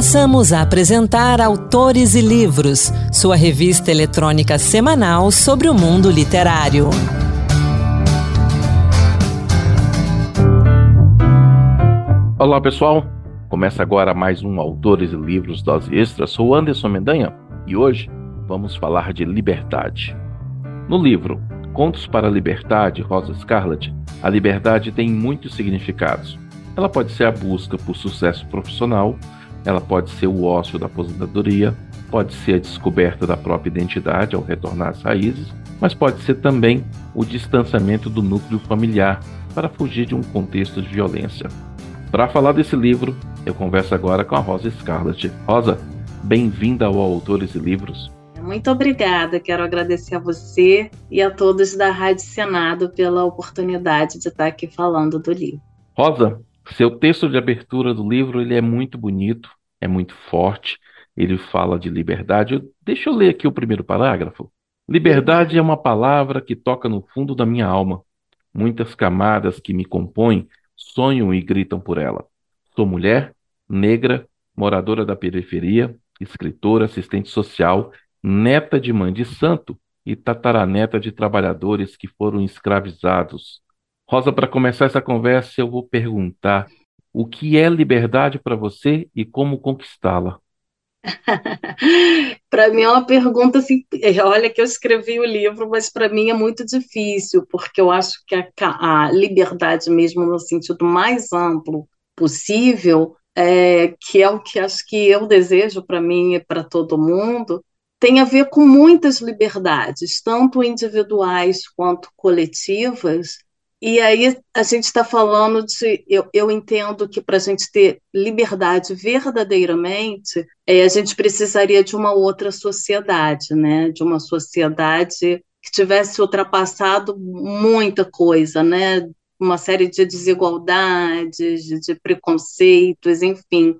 Passamos a apresentar Autores e Livros, sua revista eletrônica semanal sobre o mundo literário. Olá pessoal, começa agora mais um Autores e Livros Dose Extra. Sou Anderson Mendanha e hoje vamos falar de liberdade. No livro Contos para a Liberdade, Rosa Scarlett, a liberdade tem muitos significados. Ela pode ser a busca por sucesso profissional, ela pode ser o ócio da aposentadoria, pode ser a descoberta da própria identidade ao retornar às raízes, mas pode ser também o distanciamento do núcleo familiar para fugir de um contexto de violência. Para falar desse livro, eu converso agora com a Rosa Scarlett. Rosa, bem-vinda ao Autores e Livros. Muito obrigada. Quero agradecer a você e a todos da Rádio Senado pela oportunidade de estar aqui falando do livro. Rosa, seu texto de abertura do livro ele é muito bonito, é muito forte. Ele fala de liberdade. Deixa eu ler aqui o primeiro parágrafo. Liberdade é uma palavra que toca no fundo da minha alma. Muitas camadas que me compõem sonham e gritam por ela. Sou mulher, negra, moradora da periferia, escritora, assistente social, neta de mãe de santo e tataraneta de trabalhadores que foram escravizados, Rosa, para começar essa conversa, eu vou perguntar o que é liberdade para você e como conquistá-la? para mim é uma pergunta assim, olha que eu escrevi o livro, mas para mim é muito difícil, porque eu acho que a, a liberdade mesmo no sentido mais amplo possível, é, que é o que acho que eu desejo para mim e para todo mundo, tem a ver com muitas liberdades, tanto individuais quanto coletivas, e aí a gente está falando de. Eu, eu entendo que para a gente ter liberdade verdadeiramente, é, a gente precisaria de uma outra sociedade, né? De uma sociedade que tivesse ultrapassado muita coisa, né? Uma série de desigualdades, de, preconceitos, enfim.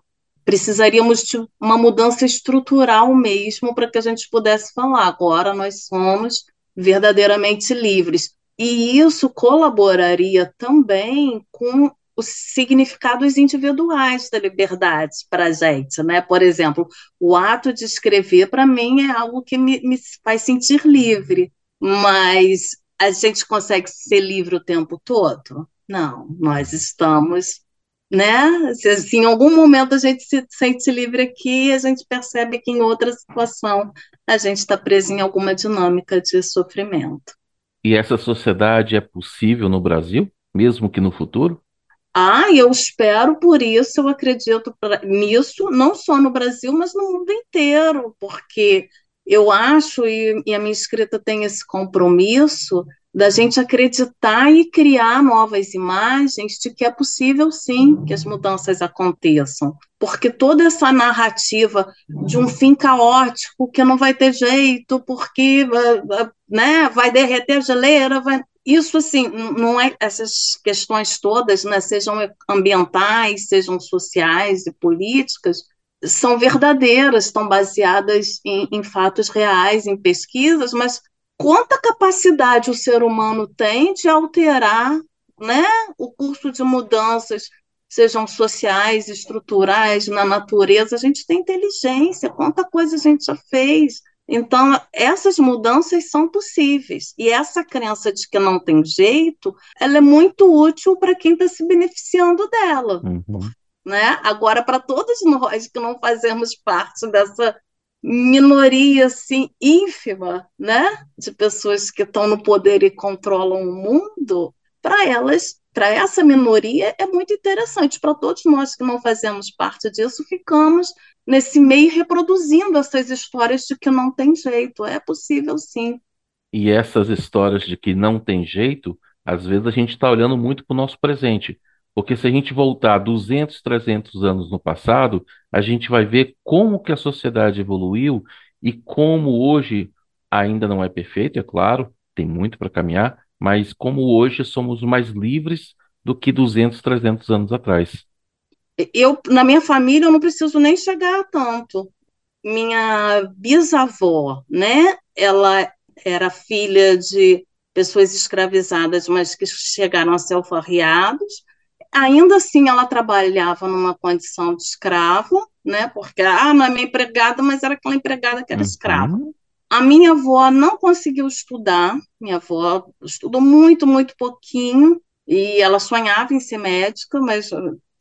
Precisaríamos de uma mudança estrutural mesmo para que a gente pudesse falar. Agora nós somos verdadeiramente livres e isso colaboraria também com os significados individuais da liberdade para a gente, né? Por exemplo, o ato de escrever para mim é algo que me, me faz sentir livre, mas a gente consegue ser livre o tempo todo? Não, nós estamos, né? Se, se, em algum momento a gente se sente livre aqui, a gente percebe que em outra situação a gente está preso em alguma dinâmica de sofrimento. E essa sociedade é possível no Brasil, mesmo que no futuro? Ah, eu espero por isso, eu acredito nisso, não só no Brasil, mas no mundo inteiro, porque eu acho, e, e a minha escrita tem esse compromisso, da gente acreditar e criar novas imagens de que é possível sim que as mudanças aconteçam. Porque toda essa narrativa de um fim caótico que não vai ter jeito, porque né, vai derreter a geleira, vai... isso assim, não é essas questões todas, né, sejam ambientais, sejam sociais e políticas, são verdadeiras, estão baseadas em, em fatos reais, em pesquisas, mas quanta capacidade o ser humano tem de alterar né, o curso de mudanças, sejam sociais, estruturais, na natureza. A gente tem inteligência, quanta coisa a gente já fez. Então, essas mudanças são possíveis. E essa crença de que não tem jeito, ela é muito útil para quem está se beneficiando dela. Uhum. Né? Agora, para todos nós que não fazemos parte dessa minoria assim ínfima, né, de pessoas que estão no poder e controlam o mundo, para elas, para essa minoria é muito interessante. Para todos nós que não fazemos parte disso, ficamos nesse meio reproduzindo essas histórias de que não tem jeito. É possível, sim. E essas histórias de que não tem jeito, às vezes a gente está olhando muito para o nosso presente. Porque se a gente voltar 200, 300 anos no passado, a gente vai ver como que a sociedade evoluiu e como hoje ainda não é perfeito, é claro, tem muito para caminhar, mas como hoje somos mais livres do que 200, 300 anos atrás. Eu, na minha família, eu não preciso nem chegar a tanto. Minha bisavó, né? Ela era filha de pessoas escravizadas, mas que chegaram a ser alforriados ainda assim ela trabalhava numa condição de escravo, né? Porque ah, não é minha empregada, mas era aquela empregada que era uhum. escrava. A minha avó não conseguiu estudar, minha avó estudou muito, muito pouquinho, e ela sonhava em ser médica, mas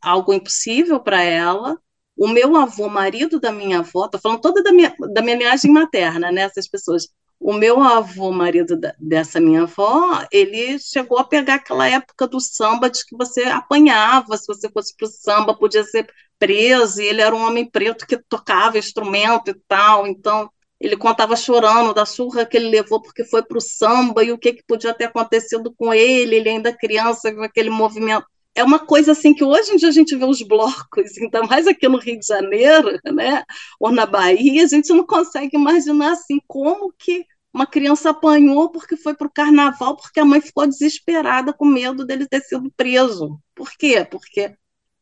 algo impossível para ela. O meu avô, marido da minha avó, estou falando toda da minha, da minha linhagem materna, né, essas pessoas. O meu avô, marido da, dessa minha avó, ele chegou a pegar aquela época do samba de que você apanhava, se você fosse para o samba, podia ser preso, e ele era um homem preto que tocava instrumento e tal, então ele contava chorando da surra que ele levou porque foi para o samba e o que, que podia ter acontecido com ele, ele ainda criança, com aquele movimento. É uma coisa assim que hoje em dia a gente vê os blocos, ainda mais aqui no Rio de Janeiro, né, ou na Bahia, a gente não consegue imaginar assim como que uma criança apanhou porque foi para o carnaval, porque a mãe ficou desesperada com medo dele ter sido preso. Por quê? Porque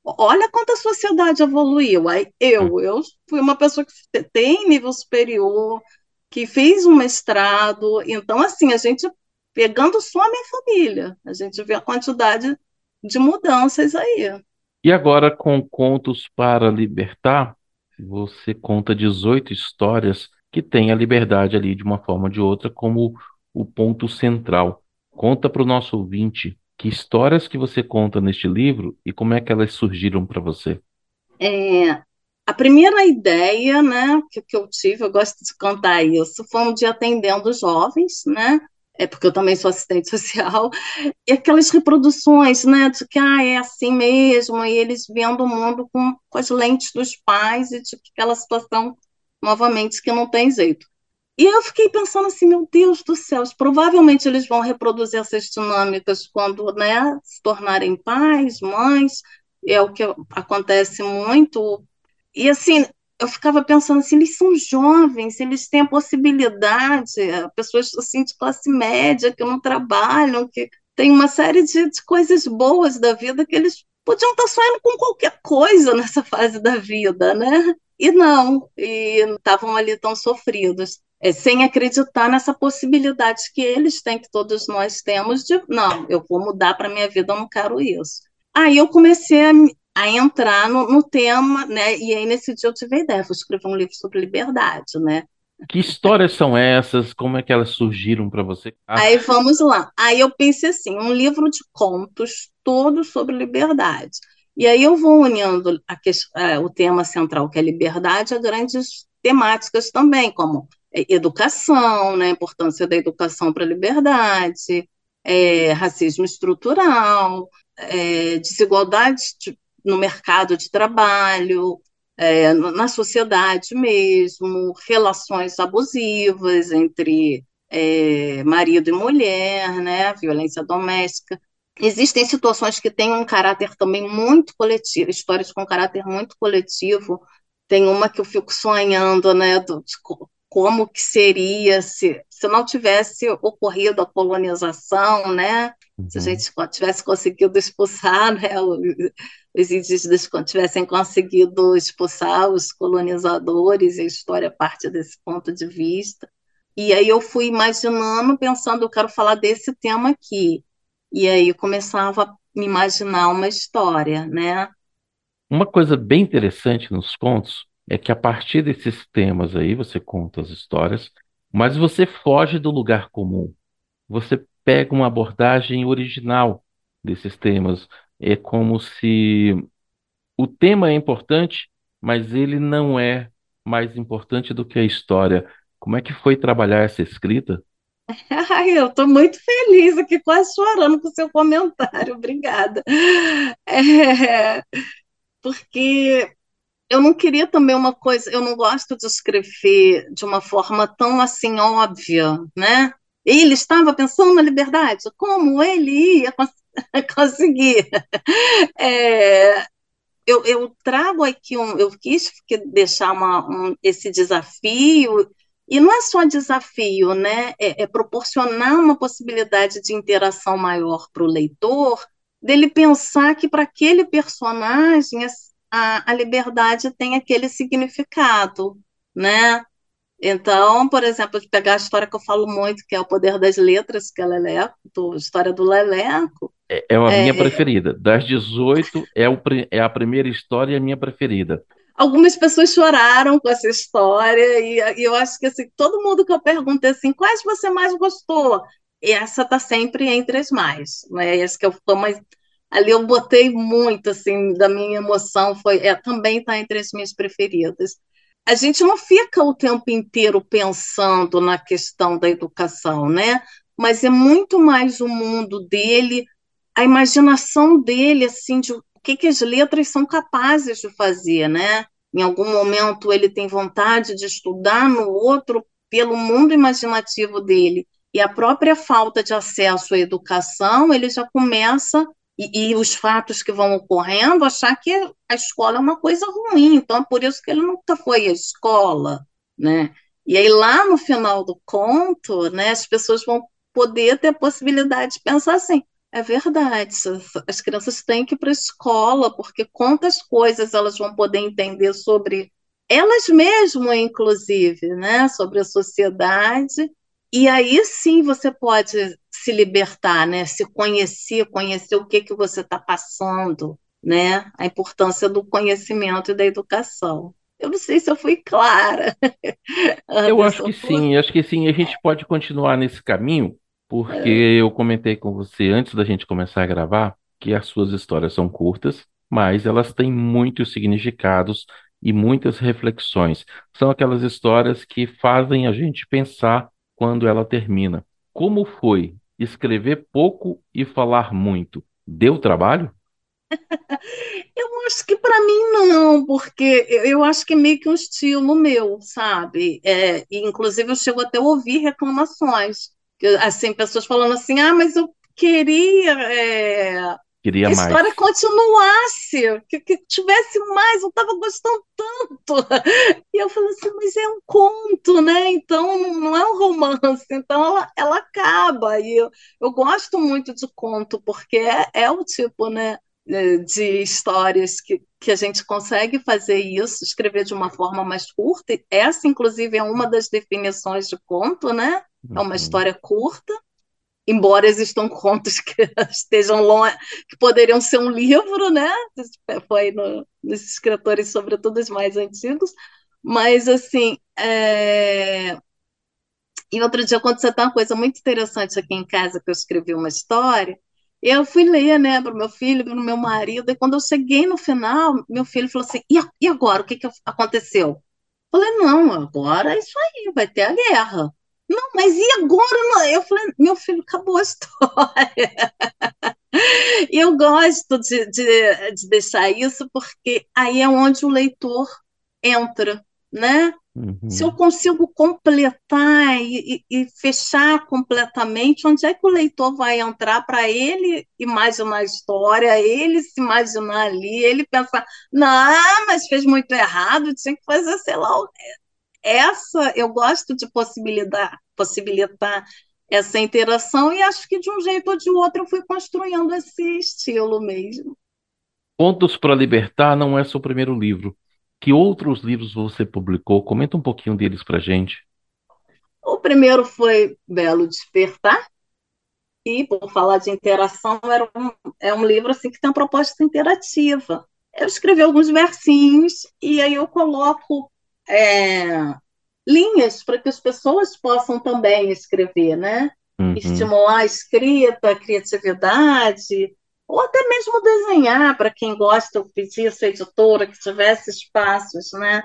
olha quanto a sociedade evoluiu. Aí eu, eu fui uma pessoa que tem nível superior, que fez um mestrado, então assim, a gente pegando só a minha família, a gente vê a quantidade de mudanças aí. E agora, com Contos para Libertar, você conta 18 histórias que têm a liberdade ali de uma forma ou de outra como o ponto central. Conta para o nosso ouvinte que histórias que você conta neste livro e como é que elas surgiram para você. É, a primeira ideia né, que, que eu tive, eu gosto de contar isso, foi um dia atendendo jovens, né? é porque eu também sou assistente social, e aquelas reproduções, né, de que ah, é assim mesmo, e eles vendo o mundo com, com as lentes dos pais, e tipo, aquela situação, novamente, que não tem jeito. E eu fiquei pensando assim, meu Deus do céu, provavelmente eles vão reproduzir essas dinâmicas quando né, se tornarem pais, mães, é o que acontece muito. E assim, eu ficava pensando assim, eles são jovens, eles têm a possibilidade, pessoas assim de classe média que não trabalham, que tem uma série de, de coisas boas da vida que eles podiam estar sonhando com qualquer coisa nessa fase da vida, né? E não, e estavam ali tão sofridos, é, sem acreditar nessa possibilidade que eles têm, que todos nós temos, de não, eu vou mudar para minha vida, eu não quero isso. Aí eu comecei a, a entrar no, no, tema, né? E aí nesse dia eu tive a ideia, vou escrever um livro sobre liberdade, né? Que histórias são essas? Como é que elas surgiram para você? Ah. Aí vamos lá. Aí eu pensei assim, um livro de contos todos sobre liberdade. E aí eu vou unindo a, é, o tema central, que é liberdade, a grandes temáticas também, como educação, né, a importância da educação para a liberdade, é, racismo estrutural, é, desigualdade no mercado de trabalho, é, na sociedade mesmo, relações abusivas entre é, marido e mulher, né, violência doméstica. Existem situações que têm um caráter também muito coletivo, histórias com caráter muito coletivo. Tem uma que eu fico sonhando, né, do, de como que seria se, se não tivesse ocorrido a colonização, né? Uhum. Se a uhum. gente tivesse conseguido expulsar, né, os indígenas tivessem conseguido expulsar os colonizadores, e a história parte desse ponto de vista. E aí eu fui imaginando, pensando, eu quero falar desse tema aqui. E aí eu começava a me imaginar uma história, né? Uma coisa bem interessante nos contos é que a partir desses temas aí você conta as histórias, mas você foge do lugar comum. Você pega uma abordagem original desses temas. É como se o tema é importante, mas ele não é mais importante do que a história. Como é que foi trabalhar essa escrita? Ai, eu estou muito feliz aqui, quase chorando com o seu comentário, obrigada. É, porque eu não queria também uma coisa, eu não gosto de escrever de uma forma tão assim óbvia, né? Ele estava pensando na liberdade, como ele ia cons conseguir. É, eu, eu, trago aqui um, eu quis deixar uma, um, esse desafio, e não é só desafio, né? É, é proporcionar uma possibilidade de interação maior para o leitor, dele pensar que para aquele personagem a, a liberdade tem aquele significado, né? Então, por exemplo, pegar a história que eu falo muito, que é o Poder das Letras, que é Leleco, a história do Leleco. É, é a minha é... preferida. Das 18, é, o, é a primeira história e a minha preferida. Algumas pessoas choraram com essa história, e, e eu acho que assim, todo mundo que eu perguntei assim, quais você mais gostou? E essa está sempre entre as mais. Né? Essa que eu, mas ali eu botei muito assim da minha emoção, foi é, também está entre as minhas preferidas a gente não fica o tempo inteiro pensando na questão da educação, né? Mas é muito mais o mundo dele, a imaginação dele, assim, de que, que as letras são capazes de fazer, né? Em algum momento ele tem vontade de estudar, no outro, pelo mundo imaginativo dele. E a própria falta de acesso à educação, ele já começa e, e, os fatos que vão ocorrendo, achar que a escola é uma coisa ruim. Então, é por isso que ele nunca foi à escola, né? E aí, lá no final do conto, né, as pessoas vão poder ter a possibilidade de pensar assim, é verdade, as crianças têm que ir para a escola, porque quantas coisas elas vão poder entender sobre elas mesmas, inclusive, né, sobre a sociedade, e aí sim você pode se libertar, né? Se conhecer, conhecer o que que você está passando, né? A importância do conhecimento e da educação. Eu não sei se eu fui clara. eu acho que sim, acho que sim. A gente pode continuar nesse caminho, porque eu comentei com você antes da gente começar a gravar que as suas histórias são curtas, mas elas têm muitos significados e muitas reflexões. São aquelas histórias que fazem a gente pensar quando ela termina. Como foi escrever pouco e falar muito? Deu trabalho? Eu acho que para mim não, porque eu acho que é meio que um estilo meu, sabe? É, inclusive eu chego até a ouvir reclamações, assim, pessoas falando assim, ah, mas eu queria é, Queria a mais. história continuasse, que, que tivesse mais, eu estava gostando tanto. E eu falei assim, mas é um conto, né? Então não é um romance, então ela, ela acaba. E eu, eu gosto muito de conto, porque é, é o tipo, né? De histórias que, que a gente consegue fazer isso, escrever de uma forma mais curta. Essa, inclusive, é uma das definições de conto, né? É uma uhum. história curta embora existam contos que estejam longe, que poderiam ser um livro, né? Foi no, nos escritores, sobretudo os mais antigos, mas assim. É... E outro dia aconteceu uma coisa muito interessante aqui em casa, que eu escrevi uma história, eu fui ler, né, para o meu filho, para o meu marido, e quando eu cheguei no final, meu filho falou assim: e agora? O que, que aconteceu? Eu falei: não, agora é isso aí, vai ter a guerra. Não, mas e agora? Eu falei, meu filho, acabou a história. Eu gosto de, de, de, deixar isso porque aí é onde o leitor entra, né? Uhum. Se eu consigo completar e, e, e, fechar completamente, onde é que o leitor vai entrar para ele imaginar a história, ele se imaginar ali, ele pensar, não, mas fez muito errado, tinha que fazer, sei lá, essa eu gosto de possibilitar, possibilitar essa interação e acho que de um jeito ou de outro eu fui construindo esse estilo mesmo. Pontos para Libertar não é seu primeiro livro. Que outros livros você publicou? Comenta um pouquinho deles para gente. O primeiro foi Belo Despertar, e por falar de interação, era um, é um livro assim que tem uma proposta interativa. Eu escrevi alguns versinhos e aí eu coloco é, linhas para que as pessoas possam também escrever, né? Uhum. Estimular a escrita, a criatividade, ou até mesmo desenhar, para quem gosta, eu pedi a sua editora que tivesse espaços, né?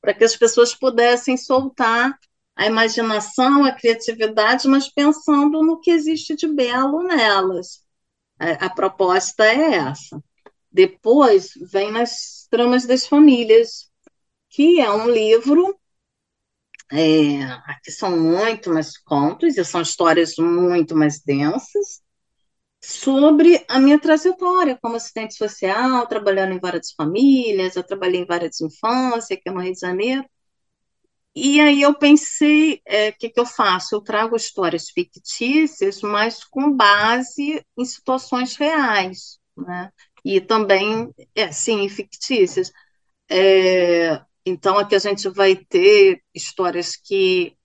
Para que as pessoas pudessem soltar a imaginação, a criatividade, mas pensando no que existe de belo nelas. A, a proposta é essa. Depois vem nas tramas das famílias, que é um livro. É, aqui são muito mais contos e são histórias muito mais densas sobre a minha trajetória como assistente social, trabalhando em várias famílias, eu trabalhei em várias infâncias aqui no Rio de Janeiro. E aí eu pensei, o é, que, que eu faço? Eu trago histórias fictícias, mas com base em situações reais, né? E também, é, sim, fictícias. É, então, aqui a gente vai ter histórias que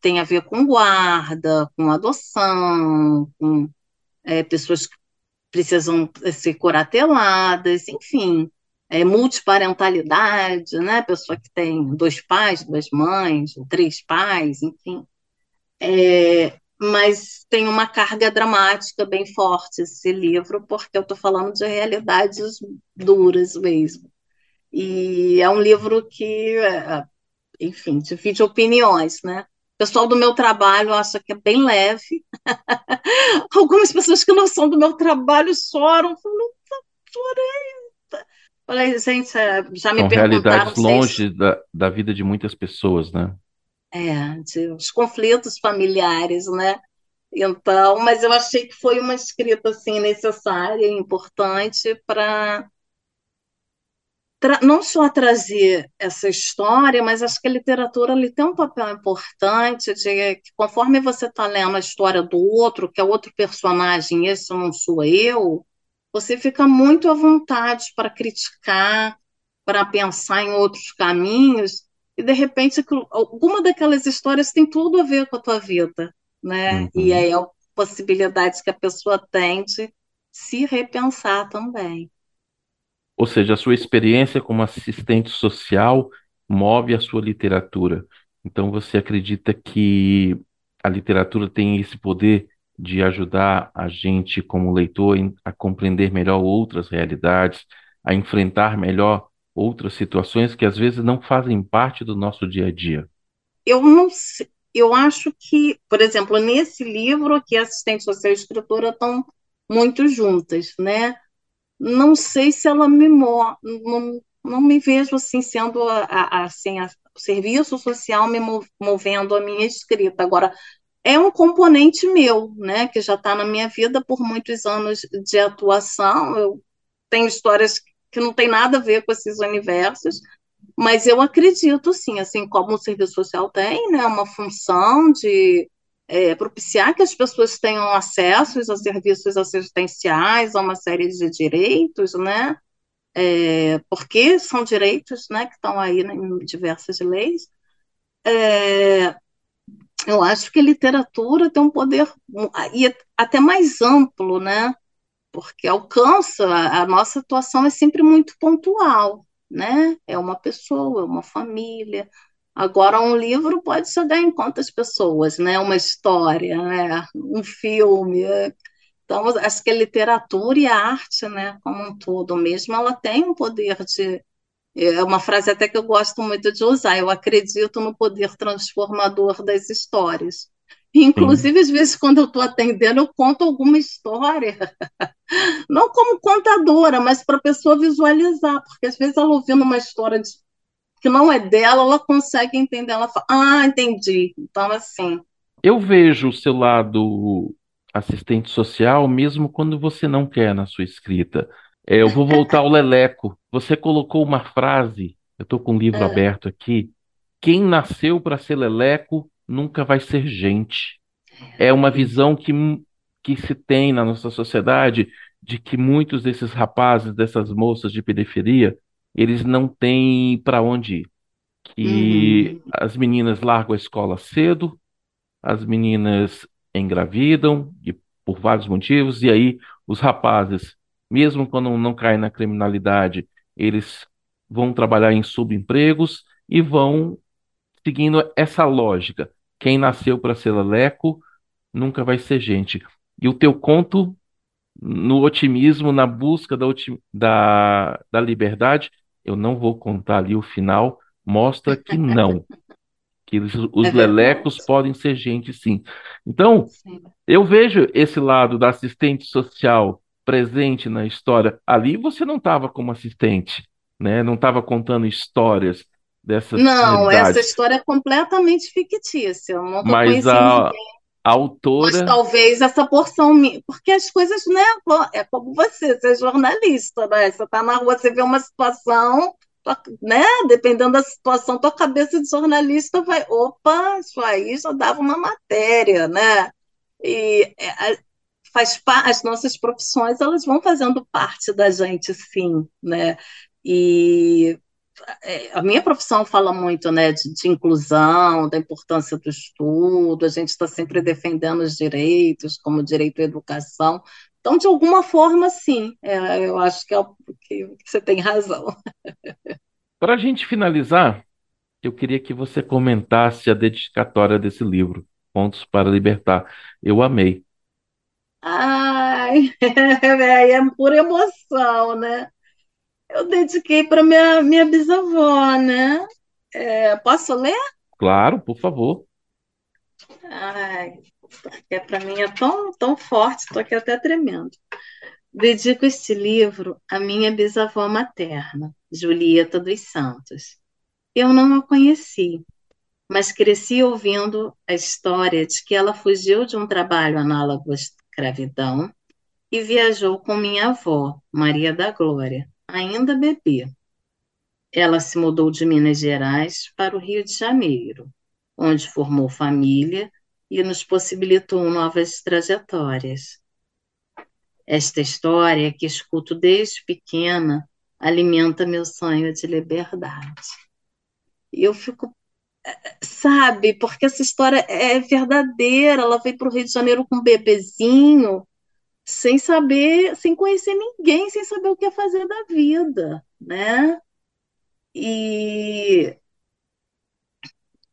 têm a ver com guarda, com adoção, com é, pessoas que precisam ser curateladas, enfim, é, multiparentalidade, né? Pessoa que tem dois pais, duas mães, três pais, enfim. É, mas tem uma carga dramática bem forte esse livro, porque eu estou falando de realidades duras mesmo. E é um livro que, é, enfim, divide opiniões, né? O pessoal do meu trabalho acha que é bem leve. Algumas pessoas que não são do meu trabalho choram. Falam, chorei. Falei, gente, é, já me São realidades longe se... da, da vida de muitas pessoas, né? É, de, os conflitos familiares, né? Então, mas eu achei que foi uma escrita assim necessária, importante para não só trazer essa história, mas acho que a literatura ali tem um papel importante de que conforme você está lendo a história do outro, que é outro personagem, esse não sou eu, você fica muito à vontade para criticar, para pensar em outros caminhos, e de repente alguma daquelas histórias tem tudo a ver com a tua vida, né? Uhum. E aí é a possibilidade que a pessoa tem de se repensar também. Ou seja, a sua experiência como assistente social move a sua literatura. Então você acredita que a literatura tem esse poder de ajudar a gente, como leitor, a compreender melhor outras realidades, a enfrentar melhor outras situações que às vezes não fazem parte do nosso dia a dia? Eu não sei, eu acho que, por exemplo, nesse livro aqui, assistente social e escritora estão muito juntas, né? Não sei se ela me não, não me vejo assim sendo a, a, assim, a, o serviço social me movendo a minha escrita. Agora, é um componente meu, né, que já está na minha vida por muitos anos de atuação. Eu tenho histórias que não tem nada a ver com esses universos, mas eu acredito, sim, assim como o serviço social tem, né, uma função de é, propiciar que as pessoas tenham acesso a serviços assistenciais, a uma série de direitos, né? É, porque são direitos né, que estão aí em diversas leis. É, eu acho que a literatura tem um poder e até mais amplo, né? Porque alcança, a, nossa atuação é sempre muito pontual, né? É uma pessoa, é uma família, Agora, um livro pode chegar em quantas pessoas, né? Uma história, né? um filme. Então, acho que a literatura e a arte, né, como um todo mesmo, ela tem um poder de. É uma frase até que eu gosto muito de usar. Eu acredito no poder transformador das histórias. Inclusive, Sim. às vezes, quando eu estou atendendo, eu conto alguma história, não como contadora, mas para a pessoa visualizar, porque às vezes ela ouvindo uma história de que não é dela, ela consegue entender. Ela fala, ah, entendi. Então, assim. Eu vejo o seu lado assistente social mesmo quando você não quer na sua escrita. É, eu vou voltar ao Leleco. Você colocou uma frase, eu estou com o livro é. aberto aqui. Quem nasceu para ser Leleco nunca vai ser gente. É uma visão que, que se tem na nossa sociedade de que muitos desses rapazes, dessas moças de periferia, eles não têm para onde ir. Que uhum. as meninas largam a escola cedo, as meninas engravidam e por vários motivos, e aí os rapazes, mesmo quando não caem na criminalidade, eles vão trabalhar em subempregos e vão seguindo essa lógica. Quem nasceu para ser leleco nunca vai ser gente. E o teu conto, no otimismo, na busca da, da, da liberdade, eu não vou contar ali o final, mostra que não. que os, os é lelecos podem ser gente sim. Então, sim. eu vejo esse lado da assistente social presente na história. Ali você não estava como assistente, né? Não estava contando histórias dessas Não, essa história é completamente fictícia. Eu não Mas a, ninguém. A autora. Mas talvez essa porção. Porque as coisas, né? É como você, você é jornalista, né? Você está na rua, você vê uma situação, né? Dependendo da situação, tua cabeça de jornalista vai. Opa, isso aí já dava uma matéria, né? E é, faz as nossas profissões elas vão fazendo parte da gente, sim, né? E a minha profissão fala muito né, de, de, inclusão, da importância do estudo, a gente está sempre defendendo os direitos, como o direito à educação. Então, de alguma forma, sim, é, eu acho que, é, que você tem razão. Para a gente finalizar, eu queria que você comentasse a dedicatória desse livro, Pontos para Libertar. Eu amei. Ai, é, é por emoção, né? Eu dediquei para minha, minha bisavó, né? É, posso ler? Claro, por favor. Ai, porque para mim é tão, tão forte, estou aqui até tremendo. Dedico este livro à minha bisavó materna, Julieta dos Santos. Eu não a conheci, mas cresci ouvindo a história de que ela fugiu de um trabalho análogo à escravidão e viajou com minha avó, Maria da Glória, ainda bebê. Ela se mudou de Minas Gerais para o Rio de Janeiro, onde formou família e nos possibilitou novas trajetórias. Esta história que escuto desde pequena alimenta meu sonho de liberdade. E eu fico, sabe, porque essa história é verdadeira. Ela veio para o Rio de Janeiro com um bebezinho sem saber, sem conhecer ninguém, sem saber o que fazer da vida, né? E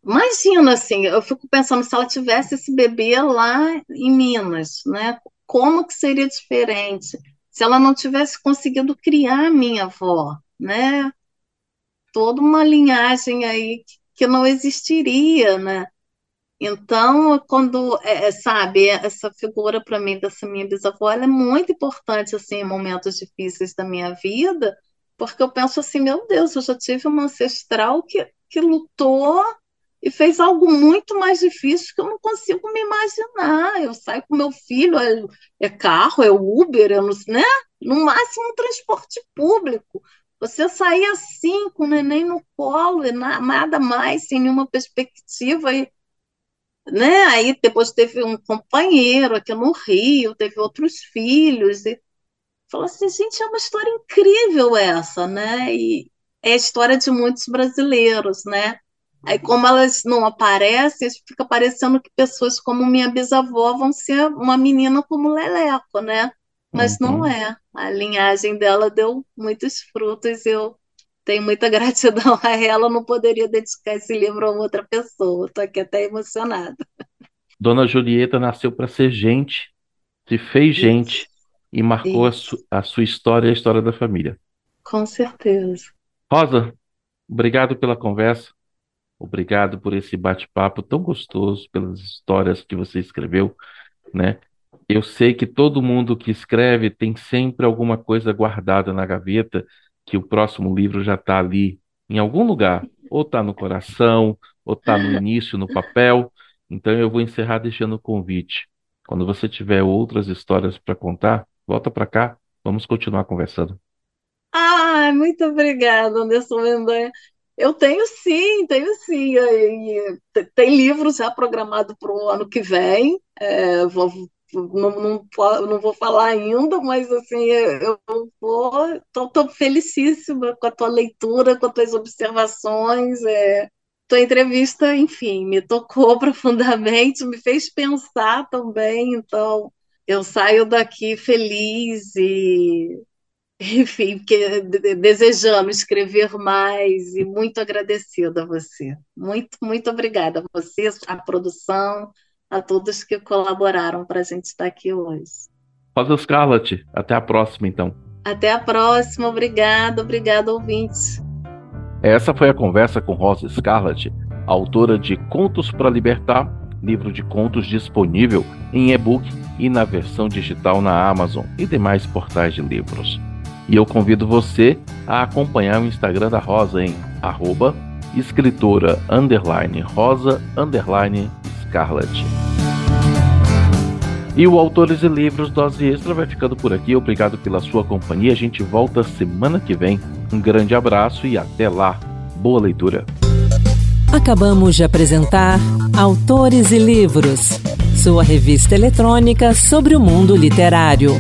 imagina assim, eu fico pensando se ela tivesse esse bebê lá em Minas, né? Como que seria diferente? Se ela não tivesse conseguido criar a minha avó, né? Toda uma linhagem aí que não existiria, né? Então, quando, é, é, sabe, essa figura para mim dessa minha bisavó, ela é muito importante, assim, em momentos difíceis da minha vida, porque eu penso assim, meu Deus, eu já tive uma ancestral que, que lutou e fez algo muito mais difícil que eu não consigo me imaginar. Eu saio com meu filho, é, é carro, é Uber, é no, né? no máximo um transporte público. Você sair assim, com o neném no colo, e nada mais, sem nenhuma perspectiva, e né? Aí depois teve um companheiro aqui no Rio, teve outros filhos, e falou assim, gente, é uma história incrível essa, né? E é a história de muitos brasileiros, né? Aí, como elas não aparecem, fica parecendo que pessoas como minha bisavó vão ser uma menina como Leleco, né? Mas uhum. não é. A linhagem dela deu muitos frutos. Eu tenho muita gratidão a ela, não poderia dedicar esse livro a outra pessoa. Estou aqui até emocionada. Dona Julieta nasceu para ser gente, se fez Isso. gente e marcou a, su a, sua história e a história da família. Com certeza. Rosa, obrigado pela conversa. Obrigado por esse bate-papo tão gostoso, pelas histórias que você escreveu, né? Eu sei que todo mundo que escreve tem sempre alguma coisa guardada na gaveta que o próximo livro já está ali em algum lugar, ou está no coração, ou está no início, no papel. Então eu vou encerrar deixando o convite. Quando você tiver outras histórias para contar, volta para cá, vamos continuar conversando. Ah, muito obrigada, Anderson Mendanha. Eu tenho sim, tenho sim. Tem livros já programados para o ano que vem. É, vou não, não, não vou falar ainda, mas assim, eu vou, estou felicíssima com a tua leitura, com as tuas observações, é, tua entrevista, enfim, me tocou profundamente, me fez pensar também, então eu saio daqui feliz e enfim, que, desejando escrever mais e muito agradecida a você. Muito, muito obrigada a você, a produção, a todos que colaboraram para a gente estar aqui hoje. Rosa Scarlett, até a próxima então. Até a próxima, obrigado, obrigado ouvintes. Essa foi a conversa com Rosa Scarlett, autora de Contos para Libertar, livro de contos disponível em e-book e na versão digital na Amazon e demais portais de livros. E eu convido você a acompanhar o Instagram da Rosa em arroba escritora underline rosa underline E o Autores e Livros Dose Extra vai ficando por aqui. Obrigado pela sua companhia. A gente volta semana que vem. Um grande abraço e até lá. Boa leitura. Acabamos de apresentar Autores e Livros, sua revista eletrônica sobre o mundo literário.